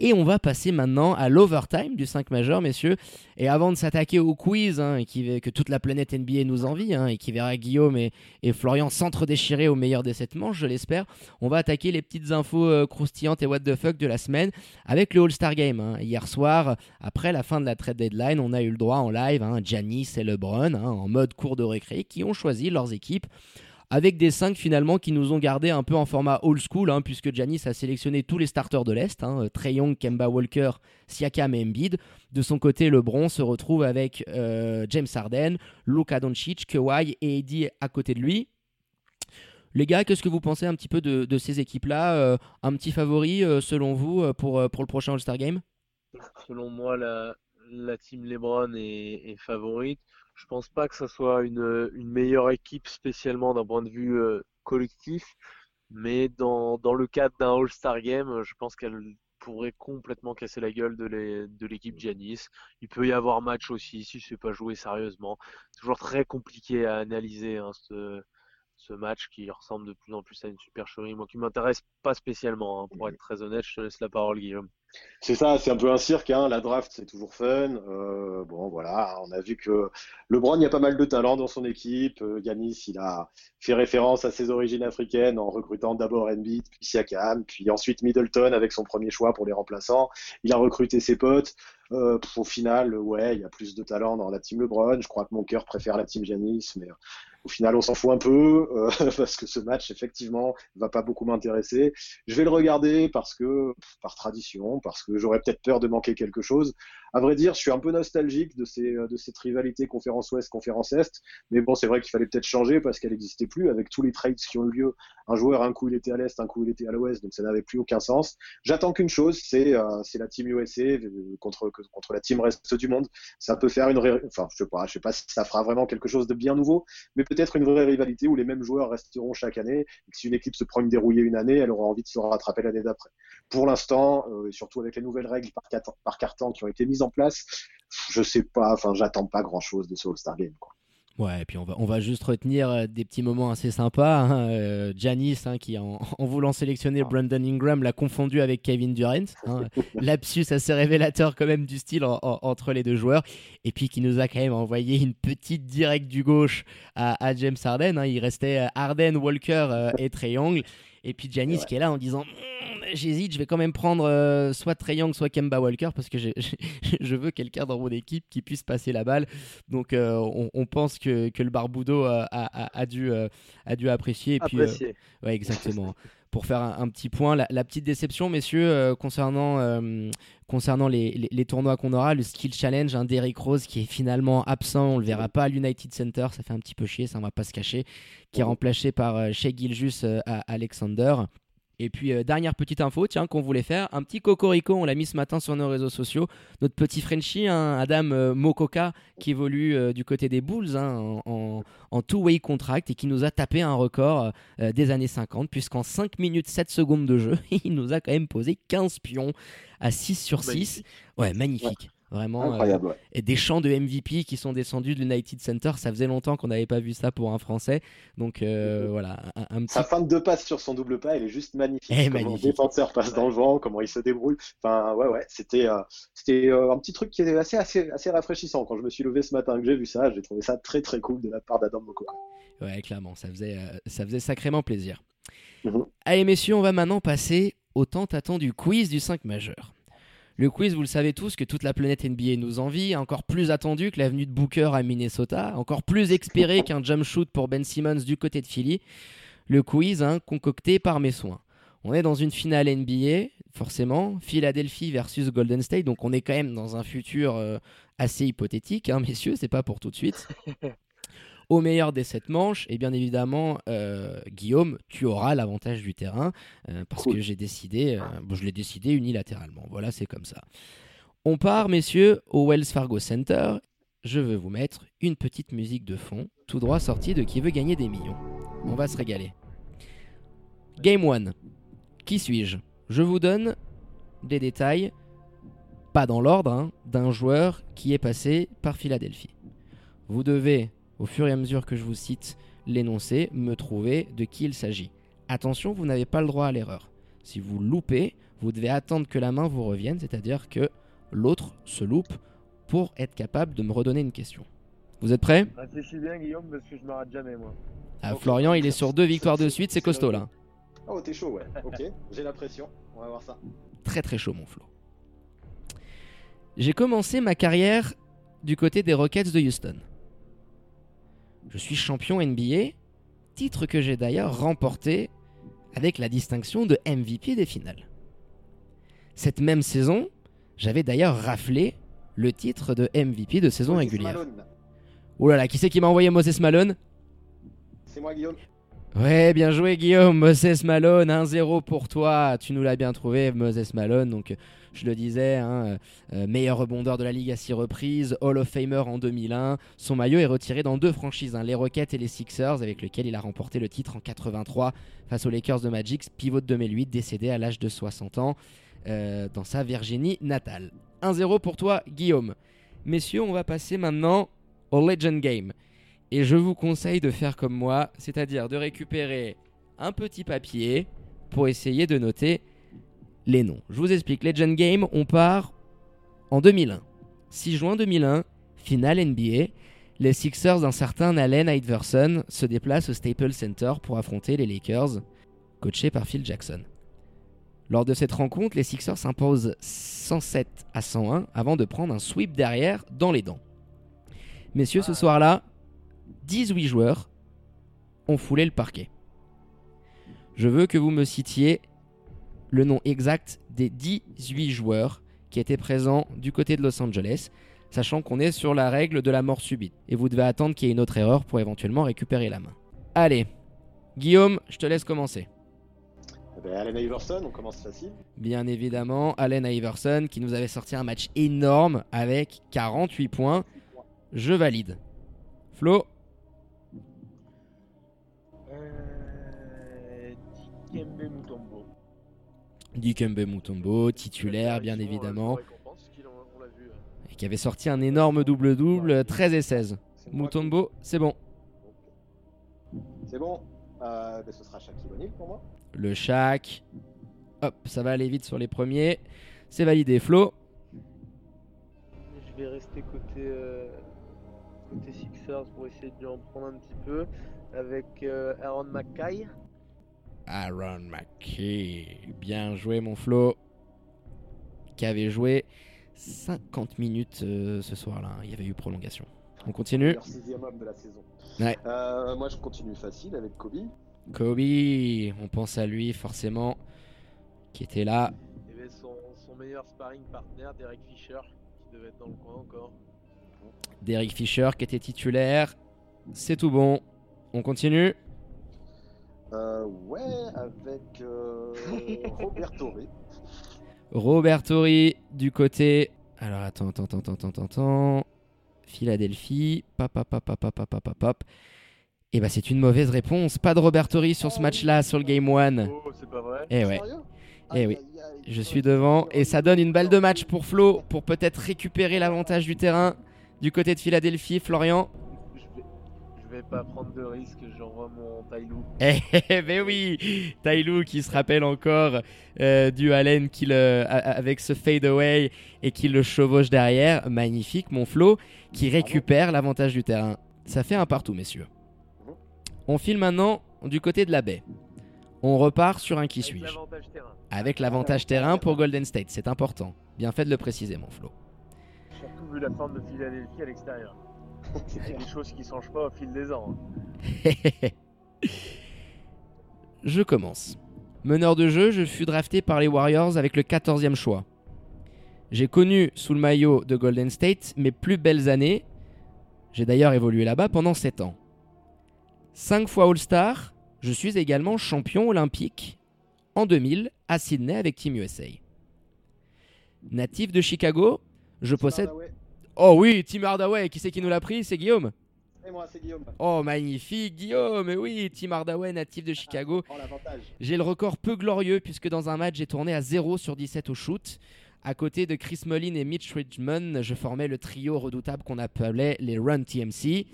Et on va passer maintenant à l'overtime du 5 majeur, messieurs. Et avant de s'attaquer au quiz, hein, que toute la planète NBA nous envie, hein, et qui verra Guillaume et, Florian s'entre-déchirer au meilleur des sept manches, je l'espère, on va attaquer les petites infos euh, croustillantes et what the fuck de la semaine avec le All-Star Game. Hein. Hier soir, après la fin de la trade deadline, on a eu le droit en live, hein, Giannis et LeBron, en mode cours de récré, qui ont choisi leurs équipes avec des 5 finalement qui nous ont gardé un peu en format old school, hein, puisque Janis a sélectionné tous les starters de l'Est, hein, Trey Young, Kemba Walker, Siakam et Embiid. De son côté, LeBron se retrouve avec euh, James Harden, Luka Doncic, Kawhi et Eddie à côté de lui. Les gars, qu'est-ce que vous pensez un petit peu de, ces équipes-là euh, Un petit favori euh, selon vous pour, pour le prochain All-Star Game? Selon moi, la, la team LeBron est, est favorite. Je pense pas que ça soit une, une meilleure équipe spécialement d'un point de vue euh, collectif, mais dans, dans le cadre d'un All-Star Game, je pense qu'elle pourrait complètement casser la gueule de l'équipe Giannis. Il peut y avoir match aussi si c'est pas joué sérieusement. Toujours très compliqué à analyser hein, ce, ce match qui ressemble de plus en plus à une supercherie. Moi qui m'intéresse pas spécialement, hein, pour être très honnête, je te laisse la parole Guillaume. C'est ça, c'est un peu un cirque. Hein. La draft, c'est toujours fun. Euh, bon, voilà, on a vu que LeBron, il y a pas mal de talent dans son équipe. Euh, Yanis, il a fait référence à ses origines africaines en recrutant d'abord Embiid, puis Siakam, puis ensuite Middleton avec son premier choix pour les remplaçants. Il a recruté ses potes. Euh, au final, ouais, il y a plus de talent dans la team LeBron. Je crois que mon cœur préfère la team Giannis, mais au final, on s'en fout un peu euh, parce que ce match, effectivement, va pas beaucoup m'intéresser. Je vais le regarder parce que, par tradition, parce que j'aurais peut-être peur de manquer quelque chose. À vrai dire, je suis un peu nostalgique de, ces, de cette rivalité conférence Ouest, conférence Est. Mais bon, c'est vrai qu'il fallait peut-être changer parce qu'elle n'existait plus avec tous les trades qui ont eu lieu. Un joueur, un coup, il était à l'Est, un coup, il était à l'Ouest, donc ça n'avait plus aucun sens. J'attends qu'une chose, c'est euh, la team USA euh, contre, contre la team reste du monde. Ça peut faire une, enfin, je sais pas, je sais pas si ça fera vraiment quelque chose de bien nouveau, mais peut-être une vraie rivalité où les mêmes joueurs resteront chaque année. Et que si une équipe se prend une dérouillée une année, elle aura envie de se rattraper l'année d'après. Pour l'instant, euh, surtout avec les nouvelles règles par carton qui ont été mises en place, je sais pas, enfin, j'attends pas grand chose de ce All-Star Game. Quoi. Ouais, et puis on va, on va juste retenir euh, des petits moments assez sympas. Hein. Euh, Janice, hein, qui en, voulant sélectionner ah. Brandon Ingram, l'a confondu avec Kevin Durant. Hein. Lapsus assez révélateur quand même du style entre les deux joueurs. Et puis qui nous a quand même envoyé une petite directe du gauche à, James Harden. Hein. Il restait euh, Harden, Walker et Trey. Et puis Janice qui est là en disant hmm, J'hésite, je vais quand même prendre euh, soit Trey Young, soit Kemba Walker parce que je veux quelqu'un dans mon équipe qui puisse passer la balle. Donc euh, on, pense que, que le Barboudo a, a, dû, a dû apprécier. Et puis, apprécier. ouais, exactement pour faire un, petit point. La, petite déception, messieurs, euh, concernant, euh, concernant les, les, tournois qu'on aura, le Skill Challenge, un Derrick Rose qui est finalement absent, on le verra pas à l'United Center, ça fait un petit peu chier, ça on va pas se cacher, qui est remplacé par euh, Shea Giljus à Alexander. Et puis, euh, dernière petite info, tiens, qu'on voulait faire, un petit cocorico, on l'a mis ce matin sur nos réseaux sociaux. Notre petit Frenchie, hein, Adam euh, Mokoka, qui évolue euh, du côté des Bulls hein, en, en two-way contract et qui nous a tapé un record des années 50, puisqu'en 5 minutes 7 secondes de jeu, il nous a quand même posé 15 pions à 6 sur 6. Ouais, magnifique. Vraiment, Incroyable, et des chants de MVP qui sont descendus de l'United Center. Ça faisait longtemps qu'on n'avait pas vu ça pour un Français. Donc euh, voilà, un, petit... Sa fin de deux passes sur son double pas, elle est juste magnifique. Eh, comment le défenseur passe dans le vent, comment il se débrouille. Enfin, ouais, ouais, c'était euh, c'était euh, un petit truc qui était assez, assez, assez rafraîchissant. Quand je me suis levé ce matin que j'ai vu ça, j'ai trouvé ça très très cool de la part d'Adam Moko. Ouais, clairement, ça faisait, ça faisait sacrément plaisir. Mhm. Allez, messieurs, on va maintenant passer au tant attendu quiz du 5 majeur. Le quiz, vous le savez tous, que toute la planète NBA nous envie, encore plus attendu que l'avenue de Booker à Minnesota, encore plus expéré qu'un jump shoot pour Ben Simmons du côté de Philly. Le quiz, hein, concocté par mes soins. On est dans une finale NBA, forcément, Philadelphie versus Golden State, donc on est quand même dans un futur euh, assez hypothétique, hein, messieurs, c'est pas pour tout de suite. au meilleur des sept manches. Et bien évidemment, euh, Guillaume, tu auras l'avantage du terrain euh, parce que j'ai décidé, euh, je l'ai décidé unilatéralement. Voilà, c'est comme ça. On part, messieurs, au Wells Fargo Center. Je veux vous mettre une petite musique de fond, tout droit sortie de Qui veut gagner des millions. On va se régaler. Game 1. Qui suis-je? Je vous donne des détails, pas dans l'ordre, hein, d'un joueur qui est passé par Philadelphie. Vous devez au fur et à mesure que je vous cite l'énoncé, me trouver de qui il s'agit. Attention, vous n'avez pas le droit à l'erreur. Si vous loupez, Vous devez attendre que la main vous revienne, c'est-à-dire que l'autre se loupe pour être capable de me redonner une question. Vous êtes prêts? Réfléchis bien, Guillaume, parce que je m'arrête jamais, moi. ah, Florian, il est sur deux victoires de suite, c'est costaud là. Oh, t'es chaud, ouais. Ok, j'ai la pression. On va voir ça. Très très chaud, mon Flo. J'ai commencé ma carrière du côté des Rockets de Houston. Je suis champion NBA, titre que j'ai d'ailleurs remporté avec la distinction de MVP des finales. Cette même saison, j'avais d'ailleurs raflé le titre de MVP de saison Moses régulière. Malone. Oh là là, qui c'est qui m'a envoyé Moses Malone? C'est moi, Guillaume. Ouais, bien joué Guillaume, Moses Malone, 1-0 pour toi, tu nous l'as bien trouvé, Moses Malone, donc je le disais, hein, euh, meilleur rebondeur de la Ligue à 6 reprises, Hall of Famer en 2001, son maillot est retiré dans deux franchises, hein, les Rockets et les Sixers, avec lesquels il a remporté le titre en 83 face aux Lakers de Magic, pivot de 2008, décédé à l'âge de 60 ans euh, dans sa Virginie natale. 1-0 pour toi Guillaume. Messieurs, on va passer maintenant au Legend Game. Et je vous conseille de faire comme moi, c'est-à-dire de récupérer un petit papier pour essayer de noter les noms. Je vous explique, Legend Game, on part en 2001. 6 juin 2001, finale NBA. Les Sixers d'un certain Allen Iverson se déplacent au Staples Center pour affronter les Lakers, coachés par Phil Jackson. Lors de cette rencontre, les Sixers s'imposent 107 à 101 avant de prendre un sweep derrière dans les dents. Messieurs, ce soir-là, 18 joueurs ont foulé le parquet. Je veux que vous me citiez le nom exact des 18 joueurs qui étaient présents du côté de Los Angeles, sachant qu'on est sur la règle de la mort subite. Et vous devez attendre qu'il y ait une autre erreur pour éventuellement récupérer la main. Allez, Guillaume, je te laisse commencer. Eh ben, Allen Iverson, on commence facile. Bien évidemment, Allen Iverson qui nous avait sorti un match énorme avec 48 points. Je valide. Flo, Euh, Dikembe Mutombo. Titulaire bien évidemment, euh. et qui avait sorti un énorme double-double, 13 et 16. C'est moi Mutombo, c'est bon. C'est bon. Euh, ben, ce sera Shaquille O'Neal pour moi. Le Shaq. Hop, ça va aller vite sur les premiers. C'est validé. Flo, Je vais rester côté, euh, côté Sixers pour essayer de lui en prendre un petit peu. Avec euh, Aaron McKay. Aaron McKay. Bien joué, mon Flo. Qui avait joué 50 minutes euh, ce soir-là. Il y avait eu prolongation. On continue. Leur sixième homme de la saison. Ouais. Euh, moi, je continue facile avec Kobe. Kobe, on pense à lui forcément. Qui était là. Il y avait son, son meilleur sparring partner, Derek Fisher, qui devait être dans le coin encore. Derek Fisher qui était titulaire. C'est tout bon. On continue. Euh, ouais, avec euh, Robert Torre. Robert Torrey du côté. Alors attends, attends, attends, attends, attends, attends. Philadelphie. Pop, pop, pop, pop, pop, pop, pop, pop. Et bah c'est une mauvaise réponse. Pas de Robert Torrey sur ce match-là, sur le game 1. Oh, c'est pas vrai. Eh ouais, Eh oui. je suis devant. Et ça donne une balle de match pour Flo pour peut-être récupérer l'avantage du terrain du côté de Philadelphie. Florian? Je vais, pas prendre de risque, j'envoie mon Tailou. Eh ben oui, Tailou qui se rappelle encore euh, du Allen qui le, avec ce fade away et qui le chevauche derrière. Magnifique, mon Flo, qui récupère l'avantage du terrain. Ça fait un partout, messieurs. On file maintenant du côté de la baie. On repart sur un qui Avec suis-je l'avantage terrain. Avec l'avantage terrain pour Golden State, c'est important. Bien fait de le préciser, mon Flo. Surtout vu la forme de Philadelphie à l'extérieur. C'est des choses qui changent pas au fil des ans. hein. je commence. Meneur de jeu, je fus drafté par les Warriors avec le 14e choix. J'ai connu sous le maillot de Golden State mes plus belles années. J'ai d'ailleurs évolué là-bas pendant 7 ans. 5 fois All-Star, je suis également champion olympique en 2000 à Sydney avec Team USA. Natif de Chicago, je possède... Oh oui, Tim Hardaway, qui c'est qui nous l'a pris? C'est Guillaume Et moi, c'est Guillaume. Oh magnifique Guillaume, oui, Tim Hardaway, natif de Chicago. L'avantage. J'ai le record peu glorieux puisque dans un match j'ai tourné à 0 sur 17 au shoot. À côté de Chris Mullin et Mitch Richmond, je formais le trio redoutable qu'on appelait les Run TMC.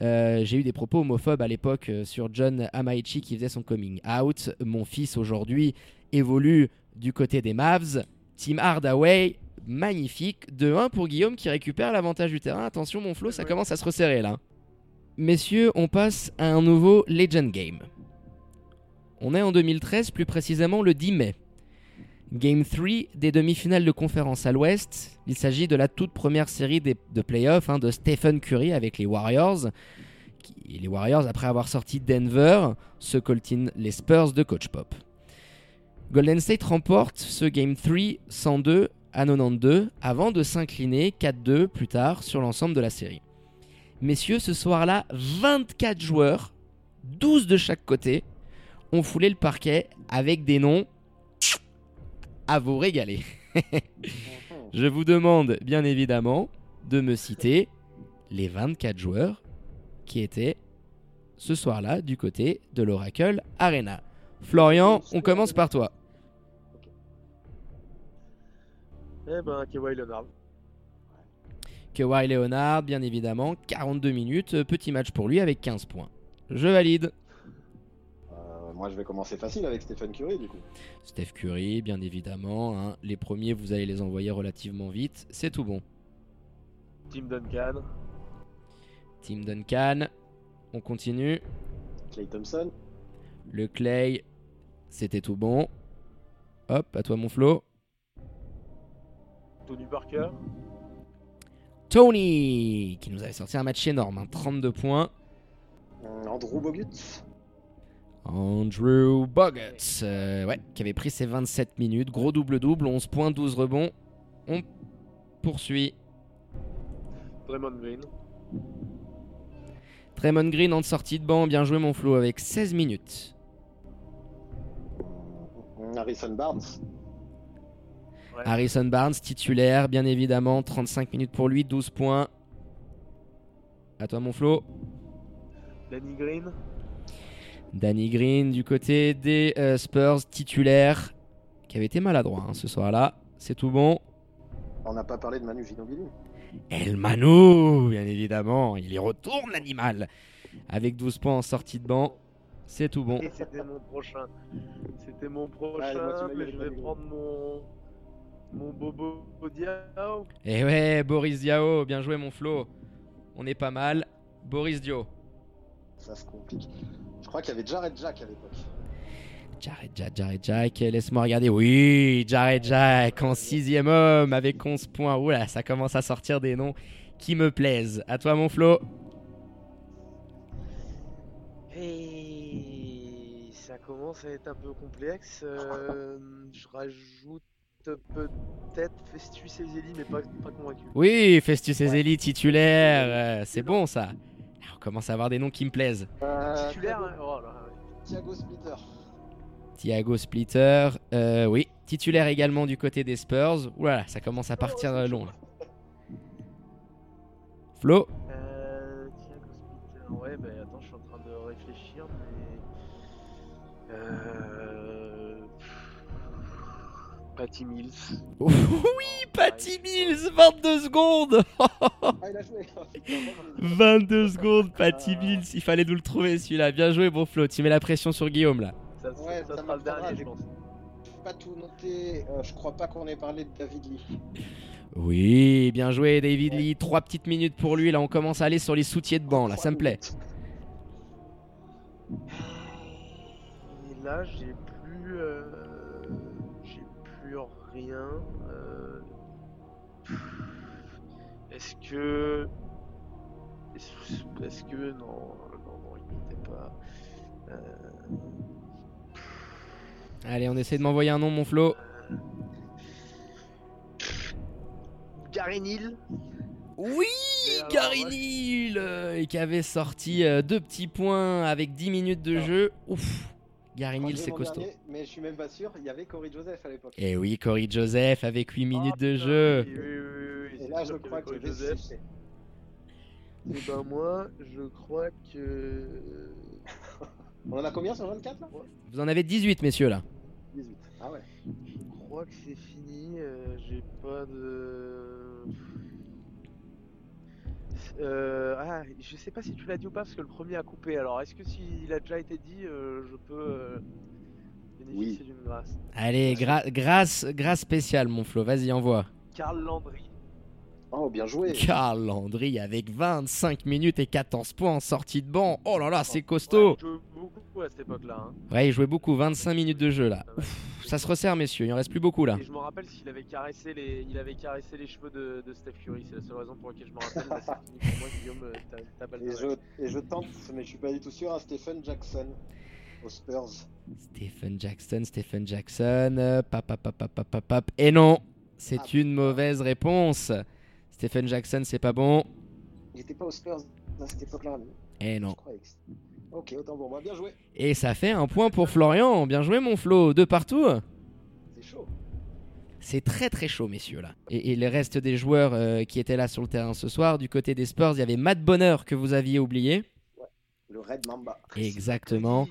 Euh, j'ai eu des propos homophobes à l'époque euh, sur John Amaichi qui faisait son coming out. Mon fils aujourd'hui évolue du côté des Mavs. Team Hardaway, magnifique. 2-1 pour Guillaume qui récupère l'avantage du terrain. Attention, mon flow, ça commence à se resserrer là. Messieurs, on passe à un nouveau Legend Game. On est en 2013, plus précisément le 10 mai. Game 3 des demi-finales de conférence à l'Ouest. Il s'agit de la toute première série de playoffs hein, de Stephen Curry avec les Warriors. les Warriors, après avoir sorti Denver, se coltinent les Spurs de Coach Pop. Golden State remporte ce Game 3 102 à 92 avant de s'incliner 4-2 plus tard sur l'ensemble de la série. Messieurs, ce soir-là, 24 joueurs, 12 de chaque côté, ont foulé le parquet avec des noms à vous régaler. Je vous demande bien évidemment de me citer les 24 joueurs qui étaient ce soir-là du côté de l'Oracle Arena. Florian, on commence par toi. Eh ben, Kawhi Leonard. Kawhi Leonard, bien évidemment, 42 minutes, petit match pour lui avec 15 points. Je valide. Euh, moi, je vais commencer facile avec Stephen Curry, du coup. Steph Curry, bien évidemment. Hein. Les premiers, vous allez les envoyer relativement vite. C'est tout bon. Tim Duncan. Tim Duncan. On continue. Clay Thompson. Le Clay, c'était tout bon. Hop, à toi mon Flo. Tony Parker. Tony, qui nous avait sorti un match énorme, 32 hein, points. Euh, Andrew Bogut. Andrew Bogut, euh, ouais, qui avait pris ses 27 minutes. Gros double-double, 11 points, 12 rebonds. On poursuit. Draymond Green. Draymond Green en sortie de banc, bien joué mon Flo avec 16 minutes. Harrison Barnes. Harrison Barnes, titulaire, bien évidemment. 35 minutes pour lui, 12 points. À toi, mon Flo. Danny Green. Danny Green du côté des euh, Spurs, titulaire, qui avait été maladroit hein, ce soir-là. C'est tout bon? On n'a pas parlé de Manu Ginobili. El Manu, bien évidemment. Il y retourne, l'animal. Avec 12 points en sortie de banc. C'est tout bon. C'était mon prochain. C'était mon prochain, mais je vais prendre mon mon Bobo Diao. Eh ouais, Boris Diao, bien joué mon Flo. On est pas mal. Boris Dio. Ça se complique. Je crois qu'il y avait Jared Jack à l'époque. Jared Jack, Jared Jack, laisse-moi regarder. Oui, Jared Jack en sixième homme avec 11 points. Oula, ça commence à sortir des noms qui me plaisent. À toi mon Flo. Et ça commence à être un peu complexe. Euh, je rajoute peut-être Festus Ezeli, mais pas, pas convaincu. Oui, Festus Ezeli titulaire, euh, c'est bon ça. On commence à avoir des noms qui me plaisent. Euh, titulaire, hein. oh Thiago Splitter. Thiago Splitter, euh, oui, titulaire également du côté des Spurs. Voilà, ça commence à partir oh, long. Là. Flo? Euh, Thiago Splitter, ouais, bah Patty Mills. oui, Patty Mills, 22 secondes. 22 secondes, Patty Mills. Il fallait nous le trouver celui-là. Bien joué, bon Flo. Tu mets la pression sur Guillaume là. Ça, ouais, ça, sera le dernier, je pense. Pas tout noté. Euh, je crois pas qu'on ait parlé de David Lee. Oui, bien joué, David Lee. Trois petites minutes pour lui. Là, on commence à aller sur les soutiers de banc. Là, ça me plaît. Et là, j'ai rien. Euh, est-ce que. Est-ce que. Non, non, non, il n'était pas. Euh, Allez, on essaie de m'envoyer un nom, mon Flo. Gary Neal. Oui, Gary Neal Et qui avait sorti euh, deux petits points avec 10 minutes de jeu. Ouf Gary Neal, c'est costaud. mais je suis même pas sûr, il y avait Corey Joseph à l'époque. Et eh oui, Corey Joseph avec 8 minutes de jeu. Oui, oui, oui, Et là, je crois que Joseph. Et eh ben moi, je crois que. On en a combien sur 24 là? Vous en avez 18, messieurs là. 18. Ah ouais. Je crois que c'est fini. Euh, J'ai pas de. Euh, ah, je sais pas si tu l'as dit ou pas parce que le premier a coupé. Alors, est-ce que s'il a déjà été dit, euh, je peux. Euh, bénéficier d'une grâce? Allez, grâce, grâce spéciale, mon Flo. Vas-y, envoie. Karl Landry. Oh, bien joué. Karl Landry avec 25 minutes et 14 points en sortie de banc. Oh là là, c'est costaud. Ouais, il jouait beaucoup à cette époque-là. hein. Ouais, il jouait beaucoup, 25 minutes de jeu là. Ah. Ouf, ça se resserre, messieurs, il en reste plus beaucoup là. Et je me rappelle s'il avait caressé les, il avait caressé les cheveux de, de Steph Curry. C'est la seule raison pour laquelle je me rappelle. Pour moi, Guillaume. euh, pas le Et je, et je tente, mais je suis pas du tout sûr, à Stephen Jackson aux Spurs. Stephen Jackson, Stephen Jackson. euh, pap, pap, pap, pap, pap, pap. Et non, c'est Ah, une mauvaise réponse. Stephen Jackson, c'est pas bon. Il était pas aux Spurs à cette époque-là. Et Je non. que Ok, autant moi, bien joué. Et ça fait un point pour Florian. Bien joué, mon Flo. Deux partout. C'est chaud. C'est très très chaud, messieurs, là. Et, et le reste des joueurs euh, qui étaient là sur le terrain ce soir, du côté des Spurs, il y avait Matt Bonner que vous aviez oublié. Le Red Mamba. Exactement.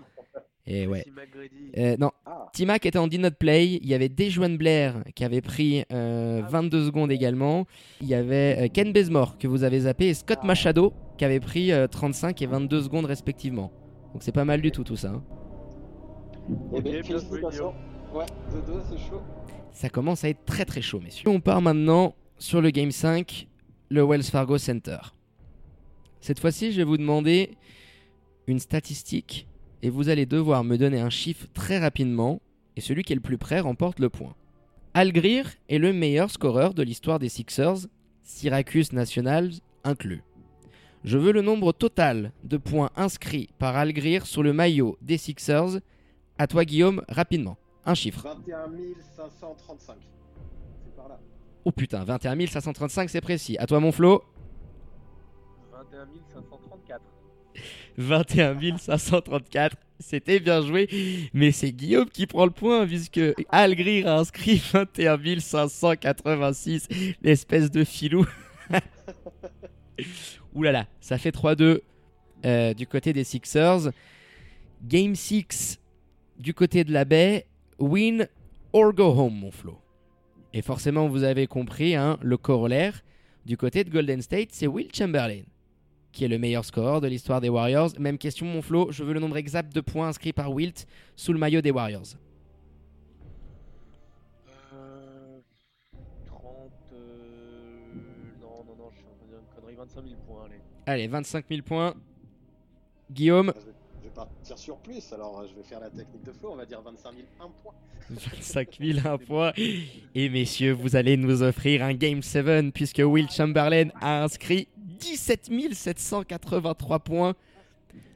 Et ouais. Euh, non, Ah, T-Mac était en did not play. Il y avait Dejuan Blair qui avait pris euh, 22 secondes également. Il y avait euh, Ken Bazemore que vous avez zappé et Scott Ah. Machado qui avait pris euh, 35 et 22 secondes respectivement. Donc c'est pas mal du tout tout ça. hein. Ok, bien joué, félicitations. Ouais, 2-2, c'est chaud. Ça commence à être très très chaud, messieurs. On part maintenant sur le Game 5, le Wells Fargo Center. Cette fois-ci, je vais vous demander une statistique et vous allez devoir me donner un chiffre très rapidement et celui qui est le plus près remporte le point. Al Greer est le meilleur scoreur de l'histoire des Sixers, Syracuse Nationals inclus. Je veux le nombre total de points inscrits par Al Greer sur le maillot des Sixers. À toi Guillaume, rapidement. Un chiffre. 21 535. C'est par là. Oh putain, 21 535, c'est précis. À toi, mon Flo 21 534. 21 534, c'était bien joué. Mais c'est Guillaume qui prend le point, puisque Al Greer a inscrit 21 586, l'espèce de filou. Ouh là là, ça fait 3-2 euh, du côté des Sixers. Game 6 du côté de la baie. Win or go home, mon Flo. Et forcément, vous avez compris, hein, le corollaire du côté de Golden State, c'est Will Chamberlain, qui est le meilleur scoreur de l'histoire des Warriors. Même question, mon Flo, je veux le nombre exact de points inscrits par Wilt sous le maillot des Warriors. Euh, 30. euh, Non, non, non, je suis en train de dire une connerie. 25 000 points, allez. Allez, 25 000 points. Guillaume, Je vais, je vais partir sur plus, alors euh, je vais faire la technique de flow, on va dire 25 000, 1 point. 25 000 un point. Et messieurs, vous allez nous offrir un Game 7 puisque Will Chamberlain a inscrit 17 783 points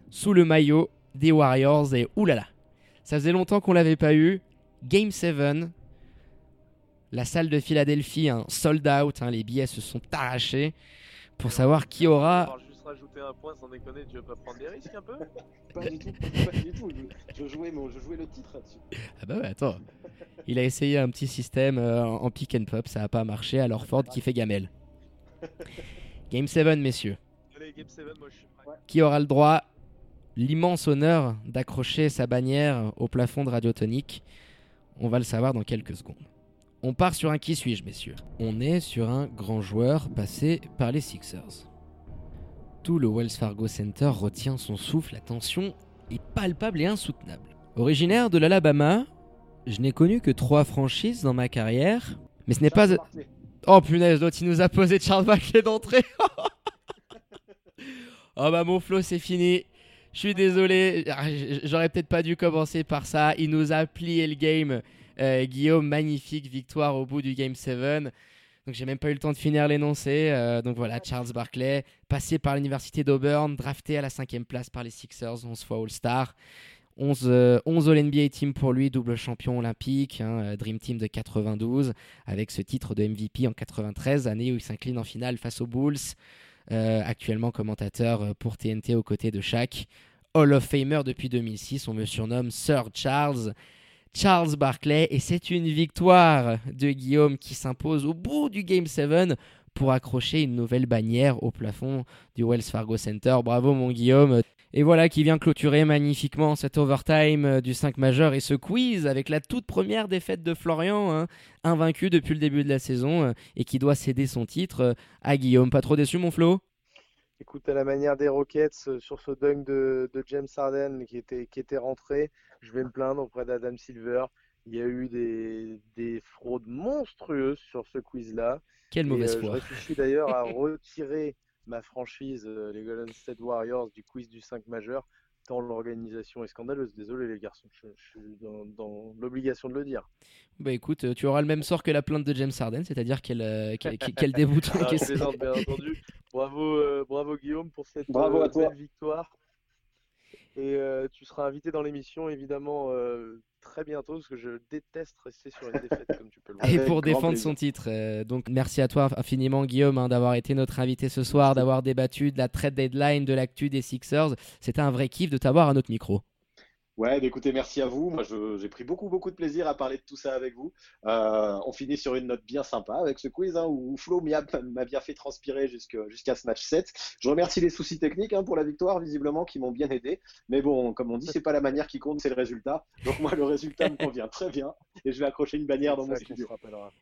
sous le maillot des Warriors. Et oulala, ça faisait longtemps qu'on l'avait pas eu. Game 7. La salle de Philadelphie, un sold out. hein, les billets se sont arrachés pour savoir qui aura. rajouter un point sans déconner. Tu veux pas prendre des risques un peu? Pas du tout, pas du tout. Je, je jouais, mon, je jouais le titre là-dessus. Ah bah ouais, attends. Il a essayé un petit système euh, en pick and pop, ça a pas marché. Alors Ford qui fait gamelle. Game 7, messieurs. Allez, Game 7, moi je suis prêt. Qui aura le droit, l'immense honneur d'accrocher sa bannière au plafond de Radiotonique On va le savoir dans quelques secondes. On part sur un qui suis-je, messieurs? On est sur un grand joueur passé par les Sixers. Tout le Wells Fargo Center retient son souffle, la tension est palpable et insoutenable. Originaire de l'Alabama, je n'ai connu que trois franchises dans ma carrière, mais ce n'est pas... Oh punaise, il nous a posé Charles Barkley d'entrée. oh bah mon flow c'est fini. Je suis désolé, Ah, j'aurais peut-être pas dû commencer par ça. Il nous a plié le game. Euh, Guillaume, magnifique victoire au bout du game 7. Donc j'ai même pas eu le temps de finir l'énoncé. Euh, donc voilà, Charles Barkley, passé par l'université d'Auburn, drafté à la cinquième place par les Sixers, 11 fois All-Star. 11, euh, 11 All-NBA Team pour lui, double champion olympique, hein, euh, Dream Team de 92 avec ce titre de MVP en 93, année où il s'incline en finale face aux Bulls. Euh, actuellement commentateur euh, pour TNT aux côtés de Shaq. Hall of Famer depuis 2006, on me surnomme Sir Charles. Charles Barkley, et c'est une victoire de Guillaume qui s'impose au bout du Game 7 pour accrocher une nouvelle bannière au plafond du Wells Fargo Center. Bravo mon Guillaume. Et voilà qui vient clôturer magnifiquement cet overtime euh, du 5 majeur et ce quiz avec la toute première défaite de Florian, hein, invaincu depuis le début de la saison euh, et qui doit céder son titre euh, à Guillaume. Pas trop déçu mon Flo? Écoute, à la manière des Rockets sur ce dunk de, James Harden qui était, qui était rentré, je vais me plaindre auprès d'Adam Silver. Il y a eu des, fraudes monstrueuses sur ce quiz-là. Quelle mauvaise euh, foi. Je réfléchis d'ailleurs à retirer ma franchise, euh, les Golden State Warriors, du quiz du 5 majeur, tant l'organisation est scandaleuse. Désolé les garçons, je, suis dans, l'obligation de le dire. Bah écoute, tu auras le même sort que la plainte de James Harden, c'est-à-dire qu'elle euh, qu déboute. bien entendu. Bravo, euh, bravo Guillaume pour cette bravo à belle victoire. Et tu seras invité dans l'émission évidemment très bientôt parce que je déteste rester sur une défaite comme tu peux le voir. Et pour défendre son titre. Euh, donc merci à toi infiniment Guillaume hein, d'avoir été notre invité ce soir, d'avoir débattu de la trade deadline, de l'actu des Sixers. C'était un vrai kiff de t'avoir à notre micro. Ouais, bah, écoutez, merci à vous. Moi, j'ai pris beaucoup, beaucoup de plaisir à parler de tout ça avec vous. Euh, on finit sur une note bien sympa avec ce quiz hein, où Flo m'a bien fait transpirer jusqu'à ce match 7. Je remercie les soucis techniques hein, pour la victoire, visiblement, qui m'ont bien aidé. Mais bon, comme on dit, c'est pas la manière qui compte, c'est le résultat. Donc moi, le résultat me convient très bien et je vais accrocher une bannière dans mon studio.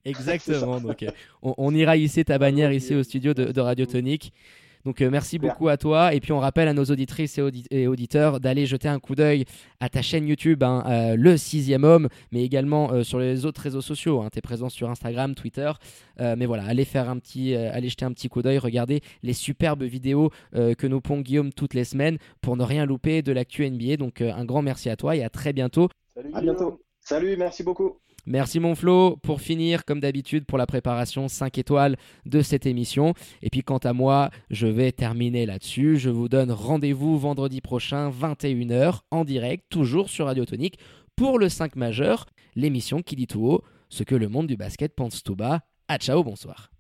Exactement. donc, on, ira hisser ta bannière ici au studio de, de Radio Tonique. Donc euh, merci beaucoup à toi. Et puis on rappelle à nos auditrices et, auditeurs d'aller jeter un coup d'œil à ta chaîne YouTube, hein, euh, Le Sixième Homme, mais également euh, sur les autres réseaux sociaux. Hein. Tu es présent sur Instagram, Twitter. mais voilà, allez, faire un petit, allez jeter un petit coup d'œil, regardez les superbes vidéos que nous pond Guillaume toutes les semaines pour ne rien louper de l'actu NBA. Donc un grand merci à toi et à très bientôt. Salut, à bientôt. Salut, merci beaucoup. Merci mon Flo. Pour finir, comme d'habitude, pour la préparation 5 étoiles de cette émission. Et puis quant à moi, je vais terminer là-dessus. Je vous donne rendez-vous vendredi prochain, 21h, en direct, toujours sur Radio Tonique, pour le 5 majeur, l'émission qui dit tout haut ce que le monde du basket pense tout bas. À ciao, bonsoir.